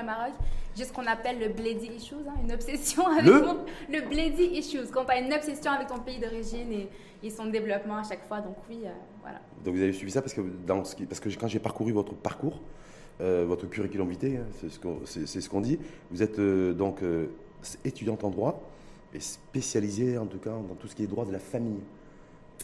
le Maroc. J'ai ce qu'on appelle le Bledi Issues, hein, une obsession avec le, mon, le Bledi Issues, quand tu as une obsession avec ton pays d'origine et, et, son développement à chaque fois. Donc oui, euh, voilà. Donc vous avez suivi ça parce que, dans ce qui, parce que quand j'ai parcouru votre parcours, euh, votre curriculum vitae, hein, c'est ce qu'on ce qu'on dit, vous êtes euh, donc euh, étudiante en droit et spécialisée en tout cas dans tout ce qui est droit de la famille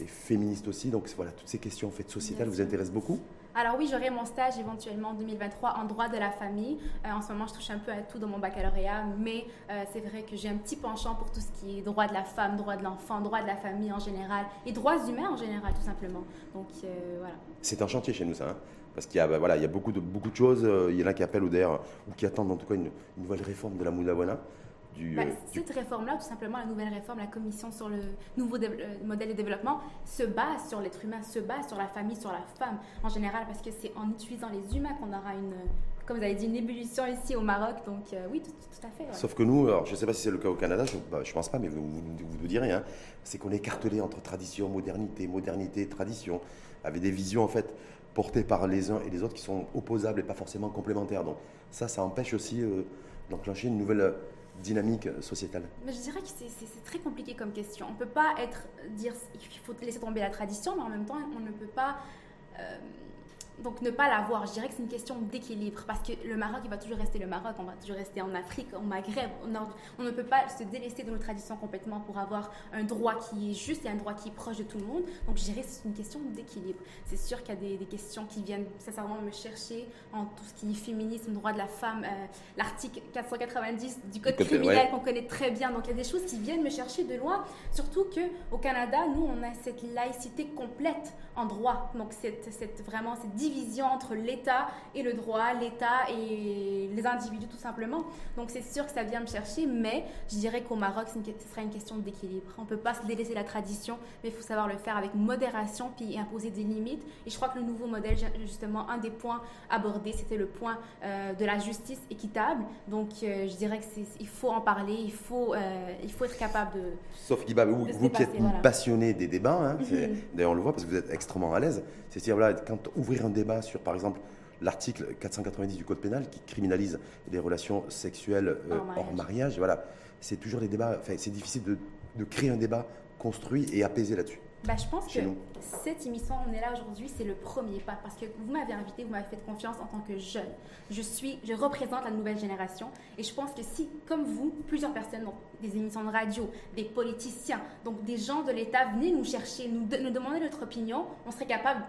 et féministe aussi. Donc voilà, toutes ces questions en fait sociétales vous intéressent beaucoup. Alors oui, j'aurai mon stage éventuellement en 2023 en droit de la famille. Euh, en ce moment, je touche un peu à tout dans mon baccalauréat, mais euh, c'est vrai que j'ai un petit penchant pour tout ce qui est droit de la femme, droit de l'enfant, droit de la famille en général et droits humains en général, tout simplement. Donc euh, voilà. C'est un chantier chez nous, ça. Hein parce qu'il y a, bah, il y a beaucoup, de, choses. Il y en a qui appellent ou ou qui attendent en tout cas une, nouvelle réforme de la Bah, euh, cette réforme-là, tout simplement, la nouvelle réforme, la commission sur le nouveau modèle de développement, se base sur l'être humain, se base sur la famille, sur la femme en général, parce que c'est en utilisant les humains qu'on aura une, comme vous avez dit, une ébullition ici au Maroc. Donc euh, oui, tout, à fait. Sauf que nous, alors, je ne sais pas si c'est le cas au Canada, je ne bah, pense pas, mais vous vous, vous, direz, hein, c'est qu'on est écartelé entre tradition, modernité, modernité, tradition, avec des visions en fait portés par les uns et les autres qui sont opposables et pas forcément complémentaires. Donc ça, ça empêche aussi euh, d'enclencher une nouvelle dynamique sociétale mais Je dirais que c'est très compliqué comme question. On ne peut pas être, dire qu'il faut laisser tomber la tradition, mais en même temps, on ne peut pas... Euh, donc ne pas l'avoir, je dirais que c'est une question d'équilibre parce que le Maroc, il va toujours rester le Maroc, on va toujours rester en Afrique, au Maghreb, au Nord. On ne peut pas se délaisser de nos traditions complètement pour avoir un droit qui est juste et un droit qui est proche de tout le monde. Donc je dirais que c'est une question d'équilibre. C'est sûr qu'il y a des, questions qui viennent sincèrement me chercher en tout ce qui est féminisme, droit de la femme, euh, l'article 490 du Code criminel qu'on connaît très bien. Donc il y a des choses qui viennent me chercher de loin, surtout qu'au Canada, nous, on a cette laïcité complète en droit. Donc cette, cette vraiment cette division entre l'État et le droit, l'État et les individus tout simplement. Donc c'est sûr que ça vient me chercher, mais je dirais qu'au Maroc, ce sera une question d'équilibre. On ne peut pas se délaisser la tradition, mais il faut savoir le faire avec modération puis imposer des limites. Et je crois que le nouveau modèle, justement, un des points abordés, c'était le point euh, de la justice équitable. Donc euh, je dirais qu'il faut en parler, il faut, euh, il faut être capable de... Sauf Guiba, vous, vous qui êtes passionné des débats, hein, d'ailleurs on le voit parce que vous êtes extrêmement à l'aise, c'est-à-dire voilà, quand ouvrir un débat sur, par exemple, l'article 490 du Code pénal qui criminalise les relations sexuelles euh, hors, mariage. Voilà, c'est toujours des débats. Enfin, c'est difficile de, de, créer un débat construit et apaisé là-dessus. Bah, je pense que cette émission, on est là aujourd'hui, c'est le premier pas parce que vous m'avez invité, vous m'avez fait confiance en tant que jeune. Je suis, je représente la nouvelle génération et je pense que si, comme vous, plusieurs personnes, des émissions de radio, des politiciens, donc des gens de l'État venaient nous chercher, nous, demander notre opinion, on serait capable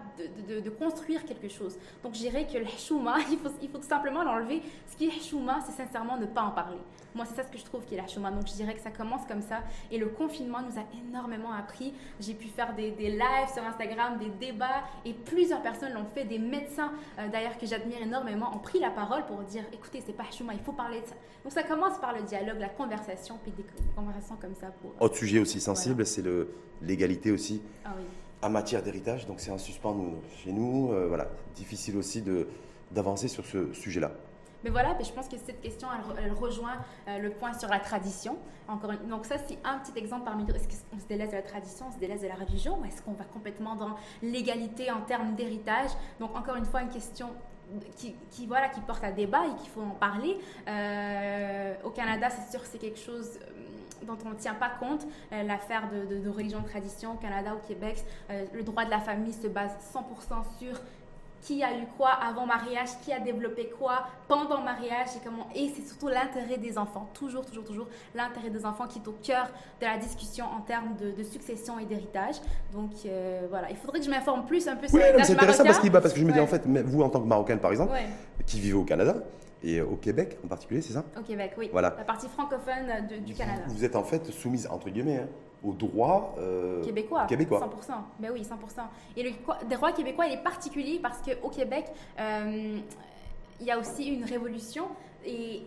de, construire quelque chose. Donc je dirais que le chouma, il faut, tout simplement l'enlever. Ce qui est chouma, c'est sincèrement ne pas en parler. Moi, c'est ça ce que je trouve qui est la chouma. Donc je dirais que ça commence comme ça et le confinement nous a énormément appris. J'ai pu faire des, des lives sur Instagram, des débats, et plusieurs personnes l'ont fait. Des médecins, euh, d'ailleurs, que j'admire énormément, ont pris la parole pour dire écoutez, c'est pas chouma, il faut parler de ça. Donc ça commence par le dialogue, la conversation, puis des, conversations comme ça. Pour, Autre sujet aussi sensible, c'est l'égalité aussi. Ah en matière d'héritage, donc c'est un suspens chez nous. Euh, voilà, difficile aussi d'avancer sur ce sujet-là. Mais voilà, je pense que cette question, elle, rejoint euh, le point sur la tradition. Encore donc ça, c'est un petit exemple parmi d'autres. Est-ce qu'on se délaisse de la tradition, on se délaisse de la religion, ou est-ce qu'on va complètement dans l'égalité en termes d'héritage? Donc encore une fois, une question qui, voilà, qui porte à débat et qu'il faut en parler. Euh, au Canada, c'est sûr c'est quelque chose euh, dont on ne tient pas compte, l'affaire de, de, de, religion de tradition au Canada, au Québec, le droit de la famille se base 100% sur qui a eu quoi avant mariage, qui a développé quoi pendant mariage et comment. Et c'est surtout l'intérêt des enfants, toujours, toujours, toujours l'intérêt des enfants qui est au cœur de la discussion en termes de, succession et d'héritage. Donc euh, voilà, il faudrait que je m'informe plus un peu sur oui, C'est intéressant parce, parce, que je me dis en fait, vous en tant que Marocaine par exemple, qui vivez au Canada, et au Québec en particulier, c'est ça? Au Québec, oui. Voilà. La partie francophone du Canada. Vous êtes en fait soumise, entre guillemets, hein, au droit euh, québécois. québécois. 100%. Ben oui, 100%. Et le droit québécois, il est particulier parce qu'au Québec, euh, il y a aussi une révolution et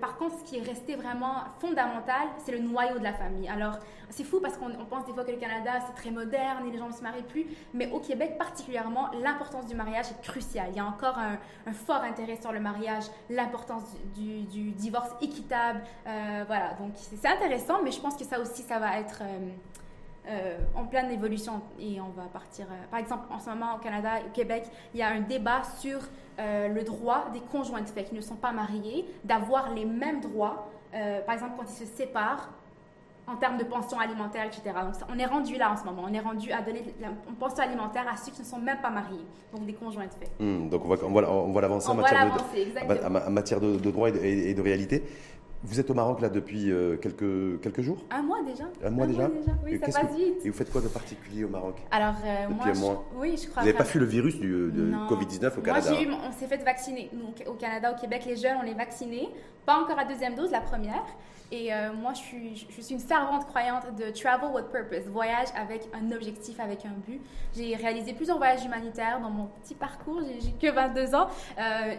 par contre, ce qui est resté vraiment fondamental, c'est le noyau de la famille. Alors, c'est fou parce qu'on pense des fois que le Canada, c'est très moderne et les gens ne se marient plus. Mais au Québec, particulièrement, l'importance du mariage est cruciale. Il y a encore un, fort intérêt sur le mariage, l'importance du, du, divorce équitable. Euh, voilà, donc c'est intéressant, mais je pense que ça aussi, ça va être... Euh, euh, en pleine évolution et on va partir. Euh, par exemple, en ce moment au Canada et au Québec, il y a un débat sur euh, le droit des conjoints de fait qui ne sont pas mariés d'avoir les mêmes droits, par exemple quand ils se séparent en termes de pension alimentaire, etc. Donc on est rendu là en ce moment, on est rendu à donner la pension alimentaire à ceux qui ne sont même pas mariés, donc des conjoints de fait. Hmm, donc on va, on va, on va l'avancer en, matière, de, en matière de, droit et de réalité. Vous êtes au Maroc là depuis euh, quelques, quelques jours? Un mois déjà. Un mois déjà, Oui, ça passe vite. Et vous faites quoi de particulier au Maroc? Alors, euh, moi, je, oui, je crois. Vous n'avez pas fui le virus du, de Covid-19 au Canada Moi, on s'est fait vacciner. au Canada, au Québec, les jeunes, on les vaccinés. Pas encore à deuxième dose, la première. Et euh, moi, je suis, je suis une fervente croyante de travel with purpose, voyage avec un objectif, avec un but. J'ai réalisé plusieurs voyages humanitaires dans mon petit parcours, j'ai que 22 ans.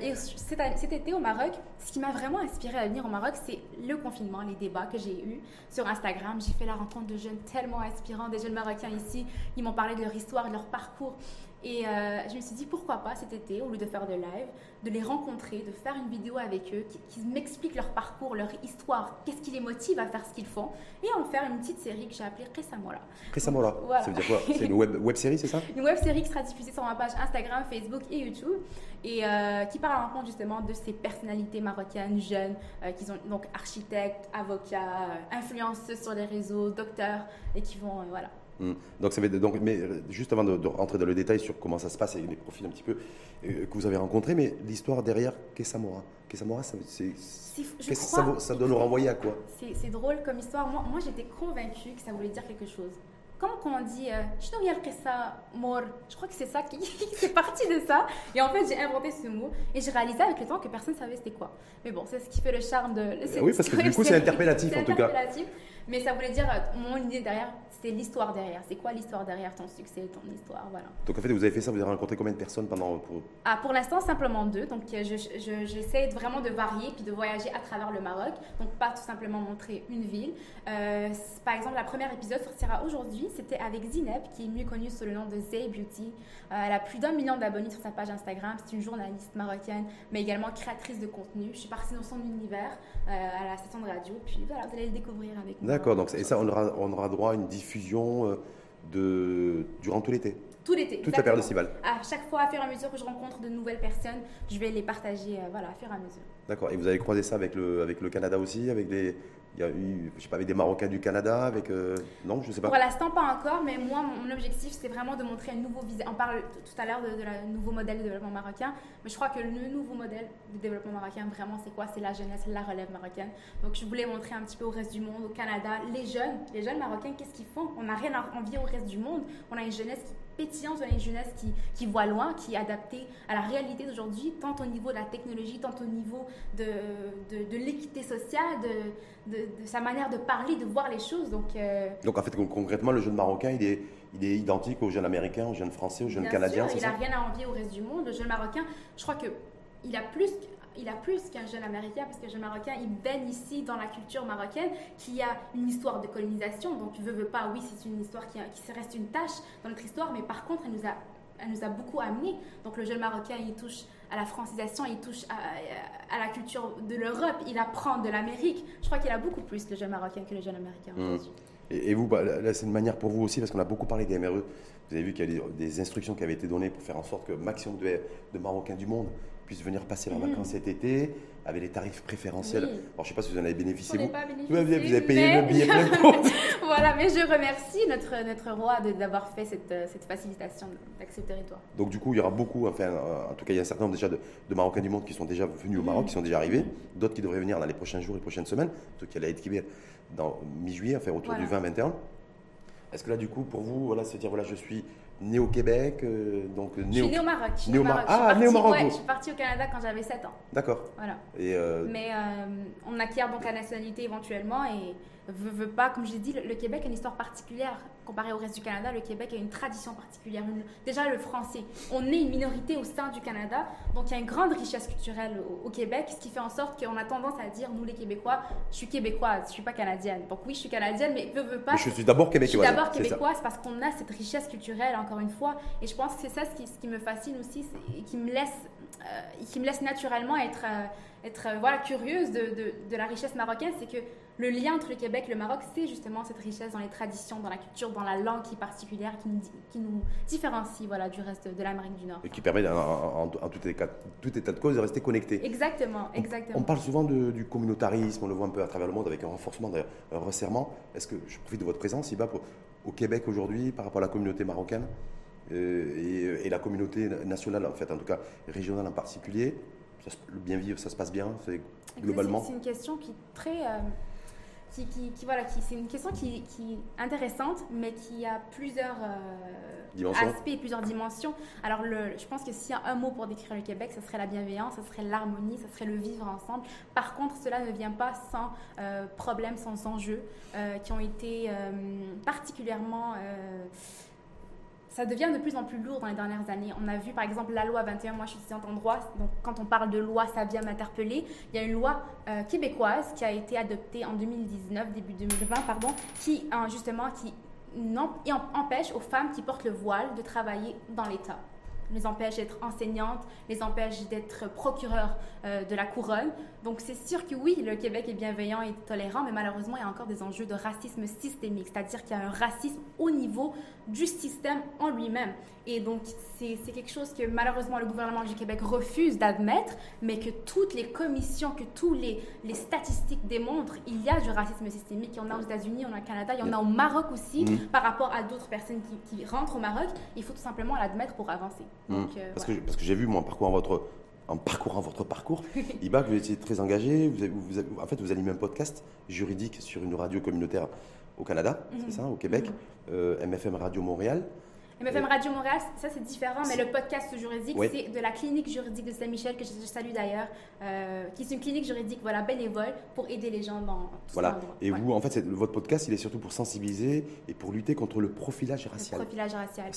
Et cet, été au Maroc, ce qui m'a vraiment inspiré à venir au Maroc, c'est le confinement, les débats que j'ai eus sur Instagram. J'ai fait la rencontre de jeunes tellement inspirants, des jeunes Marocains ici. Ils m'ont parlé de leur histoire, de leur parcours. Et euh, je me suis dit, pourquoi pas cet été, au lieu de faire de live, de les rencontrer, de faire une vidéo avec eux, qui, m'expliquent leur parcours, leur histoire, qu'est-ce qui les motive à faire ce qu'ils font, et en faire une petite série que j'ai appelée Récemment Récemment Ça veut dire quoi? C'est une web, web série, c'est ça? Une web série qui sera diffusée sur ma page Instagram, Facebook et YouTube, et euh, qui parle à rencontre justement de ces personnalités marocaines jeunes, euh, qui sont donc architectes, avocats, influenceurs sur les réseaux, docteurs, et qui vont, voilà, Hmm. Donc, ça va donc, mais euh, juste avant de, rentrer dans le détail sur comment ça se passe et les profils un petit peu euh, que vous avez rencontrés, mais l'histoire derrière Kessamora, Kessamora, ça, ça, ça, doit nous renvoyer à quoi C'est drôle comme histoire. Moi, moi j'étais convaincue que ça voulait dire quelque chose. Comme quand on dit euh, je crois que c'est ça qui, c'est parti de ça. Et en fait, j'ai inventé ce mot et j'ai réalisé avec le temps que personne ne savait c'était quoi. Mais bon, c'est ce qui fait le charme de. oui, parce que du coup, c'est interpellatif en tout cas. Mais ça voulait dire, mon idée derrière, c'est l'histoire derrière. C'est quoi l'histoire derrière ton succès, ton histoire, voilà. Donc en fait, vous avez fait ça, vous avez rencontré combien de personnes pendant pour... Ah, pour l'instant, simplement deux. Donc j'essaie je, vraiment de varier puis de voyager à travers le Maroc. Donc pas tout simplement montrer une ville. Euh, par exemple, la première épisode sortira aujourd'hui. C'était avec Zineb, qui est mieux connue sous le nom de Zay Beauty. Euh, elle a plus d'un million d'abonnés sur sa page Instagram. C'est une journaliste marocaine, mais également créatrice de contenu. Je suis partie dans son univers euh, à la station de radio. Puis voilà, vous allez le découvrir avec moi. D'accord. Donc et ça, on aura, on aura droit à une diffusion euh, de, durant tout l'été tout l'été. Toute la période estivale. À chaque fois, à fur et à mesure que je rencontre de nouvelles personnes, je vais les partager euh, voilà, à fur et à mesure. D'accord. Et vous avez croisé ça avec le, avec le Canada aussi avec des, il y a eu, je sais pas, avec des Marocains du Canada avec, euh, Non, je sais pas. Pour l'instant, pas encore, mais moi, mon objectif, c'est vraiment de montrer un nouveau visage. On parle tout à l'heure de, de nouveau modèle de développement marocain, mais je crois que le nouveau modèle de développement marocain, vraiment, c'est quoi? C'est la jeunesse, la relève marocaine. Donc, je voulais montrer un petit peu au reste du monde, au Canada, les jeunes, les jeunes marocains, qu'est-ce qu'ils font? On n'a rien à envier au reste du monde. On a une jeunesse qui pétillante, on a une jeunesse qui, qui voit loin, qui est adaptée à la réalité d'aujourd'hui, tant au niveau de la technologie, tant au niveau de, de, de l'équité sociale, de, de, sa manière de parler, de voir les choses. Donc, euh, donc en fait, concrètement, le jeune marocain, il est, il est identique aux jeunes américains, aux jeunes français, aux jeunes canadiens. il n'a rien à envier au reste du monde. Le jeune marocain, je crois qu'il a plus il a plus qu'un jeune américain, parce que jeune marocain, il baigne ici dans la culture marocaine, qui a une histoire de colonisation. Donc, veut, veut pas, oui, c'est une histoire qui, qui reste une tâche dans notre histoire, mais par contre, elle nous a, elle nous a beaucoup amené. Donc, le jeune marocain, il touche à la francisation, il touche à, la culture de l'Europe, il apprend de l'Amérique. Je crois qu'il a beaucoup plus, le jeune marocain, que le jeune américain. Mmh. Et, vous, bah, là, c'est une manière pour vous aussi, parce qu'on a beaucoup parlé des MRE. Vous avez vu qu'il y a des, instructions qui avaient été données pour faire en sorte que maximum de, de Marocains du monde puissent venir passer leurs vacances cet été avec les tarifs préférentiels. Alors, je ne sais pas si vous en avez bénéficié. Vous, pas bénéficié, vous avez payé le billet plein Voilà, mais je remercie notre, notre roi d'avoir fait cette, cette facilitation d'accès au territoire. Donc, du coup, il y aura beaucoup, enfin, euh, en tout cas, il y a un certain nombre déjà de, Marocains du monde qui sont déjà venus au Maroc, qui sont déjà arrivés, d'autres qui devraient venir dans les prochains jours, les prochaines semaines, ceux qui allaient être dans mi-juillet, enfin, autour du 20-21. Est-ce que là, du coup, pour vous, voilà, se dire, voilà, je suis né au Québec, euh, donc né je suis né au Maroc. Né au Maroc. Ah, né au Maroc. Ouais, je suis partie au Canada quand j'avais 7 ans. D'accord. Voilà. Et euh, Mais euh, on acquiert donc la nationalité éventuellement et veut, veut pas, comme je l'ai dit, le, Québec a une histoire particulière comparé au reste du Canada. Le Québec a une tradition particulière. déjà, le français. On est une minorité au sein du Canada, donc il y a une grande richesse culturelle au, Québec, ce qui fait en sorte qu'on a tendance à dire, nous les Québécois, je suis québécoise, je suis pas canadienne. Donc oui, je suis canadienne, mais veut, veut pas. je suis d'abord québécoise. Je suis d'abord québécoise parce qu'on a cette richesse culturelle, encore une fois. Et je pense que c'est ça ce qui, ce qui, me fascine aussi et qui me laisse, euh, qui me laisse naturellement être. Euh, être voilà, curieuse de, de, la richesse marocaine, c'est que le lien entre le Québec et le Maroc, c'est justement cette richesse dans les traditions, dans la culture, dans la langue qui est particulière, qui nous, qui nous différencie voilà, du reste de l'Amérique du Nord. Et qui permet, en, tout, état, tout, état, de cause, de rester connecté. Exactement, exactement. On, parle souvent du communautarisme, on le voit un peu à travers le monde avec un renforcement, un resserrement. Est-ce que je profite de votre présence, Iba, pour, au Québec aujourd'hui par rapport à la communauté marocaine euh, et, la communauté nationale, en fait, en tout cas régionale en particulier? Le bien vivre, ça se passe bien globalement? C'est une question qui est très. Euh, qui, qui, voilà, qui, c'est une question qui, qui, est intéressante, mais qui a plusieurs euh, aspects et plusieurs dimensions. Alors, le, je pense que s'il y a un mot pour décrire le Québec, ce serait la bienveillance, ce serait l'harmonie, ce serait le vivre ensemble. Par contre, cela ne vient pas sans euh, problèmes, sans enjeux, euh, qui ont été particulièrement ça devient de plus en plus lourd dans les dernières années. On a vu par exemple la loi 21, moi je suis étudiante en droit, donc quand on parle de loi, ça vient m'interpeller. Il y a une loi euh, québécoise qui a été adoptée en 2019, début 2020, pardon, qui justement qui empêche aux femmes qui portent le voile de travailler dans l'État les empêche d'être enseignantes, les empêche d'être procureur euh, de la couronne. Donc c'est sûr que oui, le Québec est bienveillant et tolérant, mais malheureusement, il y a encore des enjeux de racisme systémique, c'est-à-dire qu'il y a un racisme au niveau du système en lui-même. Et donc c'est quelque chose que malheureusement le gouvernement du Québec refuse d'admettre, mais que toutes les commissions, que tous les, les statistiques démontrent, il y a du racisme systémique. Il y en a aux États-Unis, il y en a au Canada, il y en a au Maroc aussi, mmh. par rapport à d'autres personnes qui, qui rentrent au Maroc. Il faut tout simplement l'admettre pour avancer. Mmh. Euh, parce, que, parce que j'ai vu, moi, en parcourant votre, en parcourant votre parcours, Iba, que vous étiez très engagé. Vous, en fait, vous animez un podcast juridique sur une radio communautaire au Canada, c'est mmh. ça, au Québec, MFM euh, Radio Montréal. MFM Radio Montréal, ça c'est différent, mais le podcast juridique, c'est de la clinique juridique de Saint-Michel, que je salue d'ailleurs, euh, qui est une clinique juridique voilà, bénévole pour aider les gens dans tout Voilà. Et vous, en fait, votre podcast, il est surtout pour sensibiliser et pour lutter contre le profilage racial. Le profilage racial.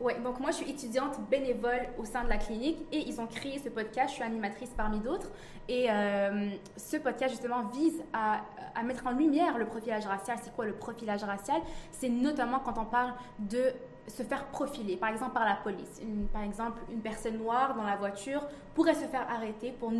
Oui, donc moi je suis étudiante bénévole au sein de la clinique et ils ont créé ce podcast, je suis animatrice parmi d'autres. Et euh, ce podcast justement vise à, à mettre en lumière le profilage racial. C'est quoi le profilage racial? C'est notamment quand on parle de se faire profiler, par exemple par la police. par exemple, une personne noire dans la voiture pourrait se faire arrêter pour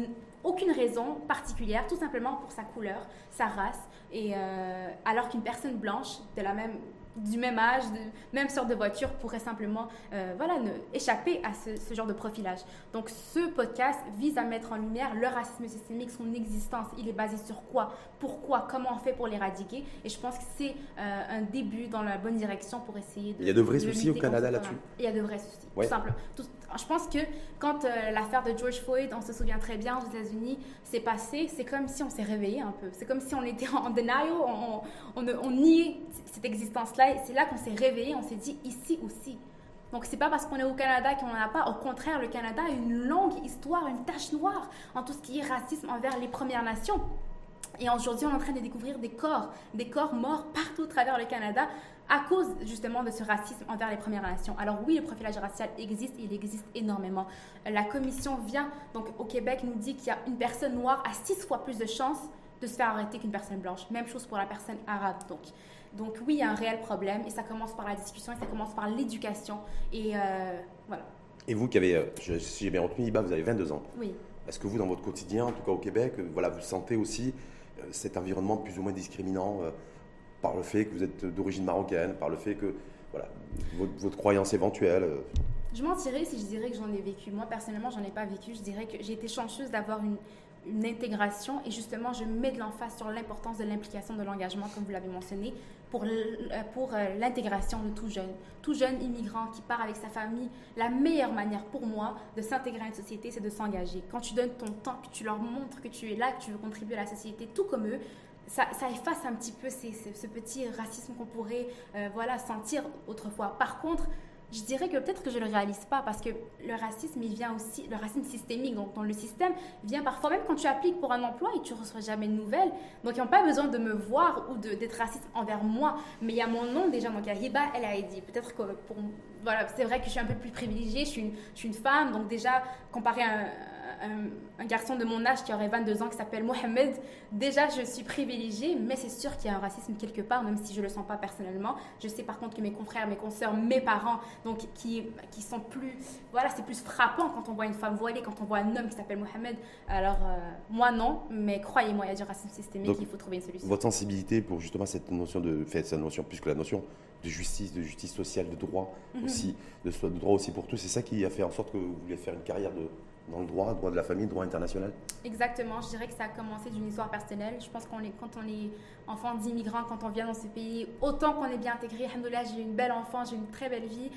aucune raison particulière, tout simplement pour sa couleur, sa race, et euh, alors qu'une personne blanche de la même du même âge, de même sorte de voiture pourrait simplement euh, voilà, ne, échapper à ce, genre de profilage. Donc ce podcast vise à mettre en lumière le racisme systémique, son existence. Il est basé sur quoi? Pourquoi? Comment on fait pour l'éradiquer? Et je pense que c'est euh, un début dans la bonne direction pour essayer de... Il y a de vrais soucis au Canada là-dessus Il y a de vrais soucis, tout simple. Je pense que quand euh, l'affaire de George Floyd, on se souvient très bien aux États-Unis, s'est passée, c'est comme si on s'est réveillé un peu. C'est comme si on était en denial, on, on, niait cette existence-là c'est là qu'on s'est réveillé, on s'est dit ici aussi. Donc c'est pas parce qu'on est au Canada qu'on n'en a pas. Au contraire, le Canada a une longue histoire, une tache noire en tout ce qui est racisme envers les Premières Nations. Et aujourd'hui, on est en train de découvrir des corps, des corps morts partout à travers le Canada à cause justement de ce racisme envers les Premières Nations. Alors oui, le profilage racial existe, il existe énormément. La commission vient, donc au Québec, nous dit qu'il y a une personne noire à six fois plus de chances de se faire arrêter qu'une personne blanche. Même chose pour la personne arabe. Donc donc oui, il y a un réel problème et ça commence par la discussion et ça commence par l'éducation. Et euh, voilà. Et vous qui avez, euh, si j'ai bien retenu, Iba, vous avez 22 ans. Oui. Est-ce que vous, dans votre quotidien, en tout cas au Québec, euh, voilà, vous sentez aussi cet environnement plus ou moins discriminant par le fait que vous êtes d'origine marocaine, par le fait que voilà, votre, croyance éventuelle Je mentirais si je dirais que j'en ai vécu. Moi, personnellement, j'en ai pas vécu. Je dirais que j'ai été chanceuse d'avoir une, intégration et justement je mets de l'emphase sur l'importance de l'implication de l'engagement comme vous l'avez mentionné pour, pour euh, l'intégration de tout jeune. Tout jeune immigrant qui part avec sa famille, la meilleure manière pour moi de s'intégrer à une société, c'est de s'engager. Quand tu donnes ton temps, que tu leur montres que tu es là, que tu veux contribuer à la société, tout comme eux, ça, efface un petit peu ce petit racisme qu'on pourrait euh, voilà, sentir autrefois. Par contre, je dirais que peut-être que je ne le réalise pas parce que le racisme, il vient aussi, le racisme systémique, donc dans le système, vient parfois même quand tu appliques pour un emploi et tu ne reçois jamais de nouvelles. Donc, ils n'ont pas besoin de me voir ou d'être raciste envers moi. Mais il y a mon nom déjà, donc il y a Hiba El Haïdi. Peut-être que pour. Voilà, c'est vrai que je suis un peu plus privilégiée, je suis une, je suis une femme, donc déjà, comparé à un, garçon de mon âge qui aurait 22 ans qui s'appelle Mohamed, déjà je suis privilégiée, mais c'est sûr qu'il y a un racisme quelque part, même si je ne le sens pas personnellement. Je sais par contre que mes confrères, mes consoeurs, mes parents, donc qui, qui sont plus. Voilà, c'est plus frappant quand on voit une femme voilée, quand on voit un homme qui s'appelle Mohamed. Alors, euh, moi non, mais croyez-moi, il y a du racisme systémique, il faut trouver une solution. Votre sensibilité pour justement cette notion de. Cette notion, plus que la notion de justice, de justice sociale, de droit mhm. aussi, de, de droit aussi pour tous, c'est ça qui a fait en sorte que vous vouliez faire une carrière de dans le droit, droit de la famille, droit international Exactement, je dirais que ça a commencé d'une histoire personnelle. Je pense qu'on est, quand on est enfant d'immigrants, quand on vient dans ce pays, autant qu'on est bien intégré, j'ai eu une belle enfance, j'ai une très belle vie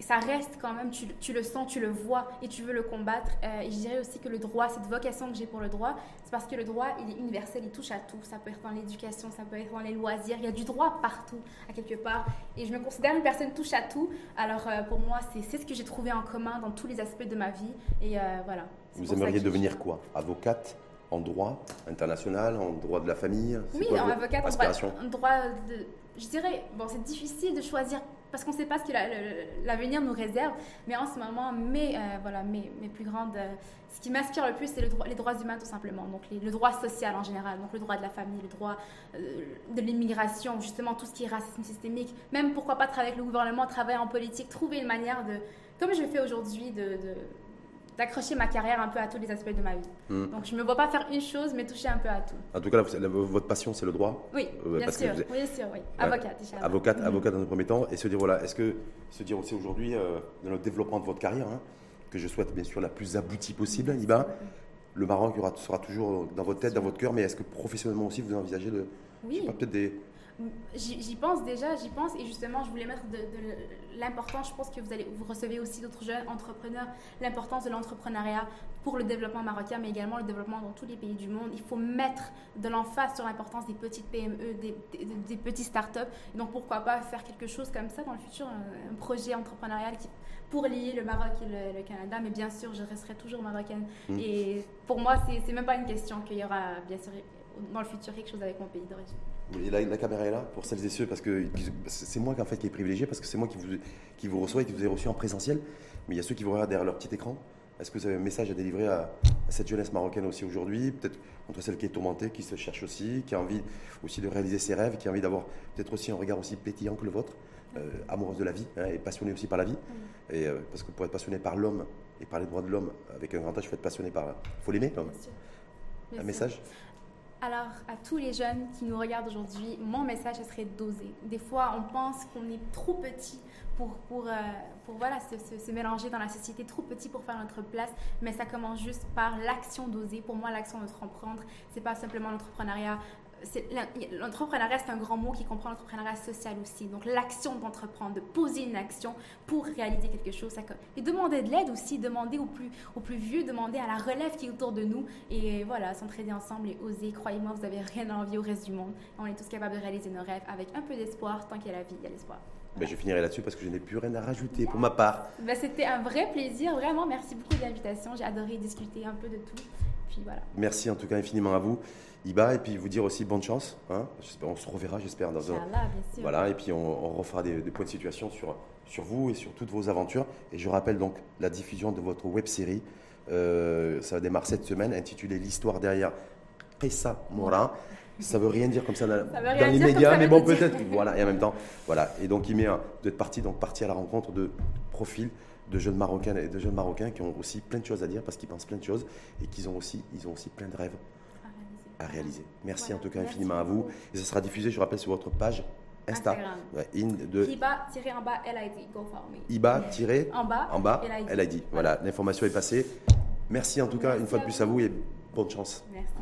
ça reste quand même, tu, tu, le sens, tu le vois et tu veux le combattre. Euh, et je dirais aussi que le droit, cette vocation que j'ai pour le droit, c'est parce que le droit, il est universel, il touche à tout. Ça peut être dans l'éducation, ça peut être dans les loisirs. Il y a du droit partout, à quelque part. Et je me considère une personne touche à tout. Alors euh, pour moi, c'est ce que j'ai trouvé en commun dans tous les aspects de ma vie. Et euh, voilà. Vous aimeriez devenir quoi? Avocate en droit international, en droit de la famille? Oui, en avocate, en droit, de... Je dirais, bon, c'est difficile de choisir parce qu'on ne sait pas ce que l'avenir nous réserve. Mais en ce moment, mes, euh, voilà. Euh, ce qui m'inspire le plus, c'est le les droits humains, tout simplement. Donc, le droit social en général. Donc, le droit de la famille, le droit euh, de l'immigration, justement, tout ce qui est racisme systémique. Même, pourquoi pas travailler avec le gouvernement, travailler en politique, trouver une manière de. Comme je fais aujourd'hui, de d'accrocher ma carrière un peu à tous les aspects de ma vie. Hmm. Donc je ne me vois pas faire une chose, mais toucher un peu à tout. En tout cas, votre passion, c'est le droit Oui, euh, bien, sûr. oui sûr. Oui. Avocate, Avocate, hmm. avocate dans un premier temps. Et se dire, voilà, est-ce que se dire aussi aujourd'hui, euh, dans le développement de votre carrière, hein, que je souhaite bien sûr la plus aboutie possible, Iba, le Maroc sera toujours dans votre tête, dans votre cœur, mais est-ce que professionnellement aussi, vous envisagez de. Oui. peut-être des J'y pense déjà, j'y pense et justement je voulais mettre de, l'importance, je pense que vous, allez, vous recevez aussi d'autres jeunes entrepreneurs, l'importance de l'entrepreneuriat pour le développement marocain mais également le développement dans tous les pays du monde. Il faut mettre de l'emphase sur l'importance des petites PME, des, des, petits startups. donc pourquoi pas faire quelque chose comme ça dans le futur, un, projet entrepreneurial qui, pour lier le Maroc et le, Canada, mais bien sûr je resterai toujours marocaine. Mmh. Et pour moi c'est même pas une question qu'il y aura bien sûr dans le futur quelque chose avec mon pays d'origine. Et la, la, caméra est là pour celles et ceux, parce que c'est moi en fait qui est privilégié, parce que c'est moi qui vous, qui vous reçois et qui vous ai reçu en présentiel. Mais il y a ceux qui vous regardent derrière leur petit écran. Est-ce que vous avez un message à délivrer à, cette jeunesse marocaine aussi aujourd'hui Peut-être entre celle qui est tourmentée, qui se cherche aussi, qui a envie aussi de réaliser ses rêves, qui a envie d'avoir peut-être aussi un regard aussi pétillant que le vôtre, euh, amoureuse de la vie hein, et passionnée aussi par la vie. Et, euh, parce que pour être passionné par l'homme et par les droits de l'homme, avec un grand âge, il faut être passionné par. Il faut l'aimer, Un message? Alors, à tous les jeunes qui nous regardent aujourd'hui, mon message, ce serait d'oser. Des fois, on pense qu'on est trop petit pour, pour, euh, pour voilà, se, se, mélanger dans la société, trop petit pour faire notre place, mais ça commence juste par l'action d'oser. Pour moi, l'action d'entreprendre, c'est pas simplement l'entrepreneuriat l'entrepreneuriat, c'est un grand mot qui comprend l'entrepreneuriat social aussi. Donc, l'action d'entreprendre, de poser une action pour réaliser quelque chose. Et demander de l'aide aussi, demander aux plus, aux plus vieux, demander à la relève qui est autour de nous. Et voilà, s'entraider ensemble et oser. Croyez-moi, vous n'avez rien à envier au reste du monde. On est tous capables de réaliser nos rêves avec un peu d'espoir. Tant qu'il y a la vie, il y a l'espoir. Ben, je finirai là-dessus parce que je n'ai plus rien à rajouter pour ma part. Ben, C'était un vrai plaisir, vraiment. Merci beaucoup de l'invitation. J'ai adoré discuter un peu de tout. Puis voilà. Merci en tout cas infiniment à vous. Iba, et puis vous dire aussi bonne chance. Hein. On se reverra, j'espère, dans un. Voilà, et puis on, refera des, points de situation sur, sur vous et sur toutes vos aventures. Et je rappelle donc la diffusion de votre web série. Euh, ça démarre cette semaine, intitulée L'histoire derrière Pessa Morin. Ça veut rien dire comme ça dans, les médias, mais bon, peut-être. Voilà, et en même temps, voilà. Et donc, il met d'être parti, donc parti à la rencontre de profils de jeunes Marocains et de jeunes Marocains qui ont aussi plein de choses à dire parce qu'ils pensent plein de choses et qu'ils ont aussi, ils ont aussi plein de rêves à réaliser. Merci en tout cas infiniment à vous. Et ça sera diffusé, je rappelle, sur votre page Insta. de... Iba-en bas LID. Iba-en bas, en bas LID. Voilà, l'information est passée. Merci en tout cas une fois de plus à vous et bonne chance. Merci.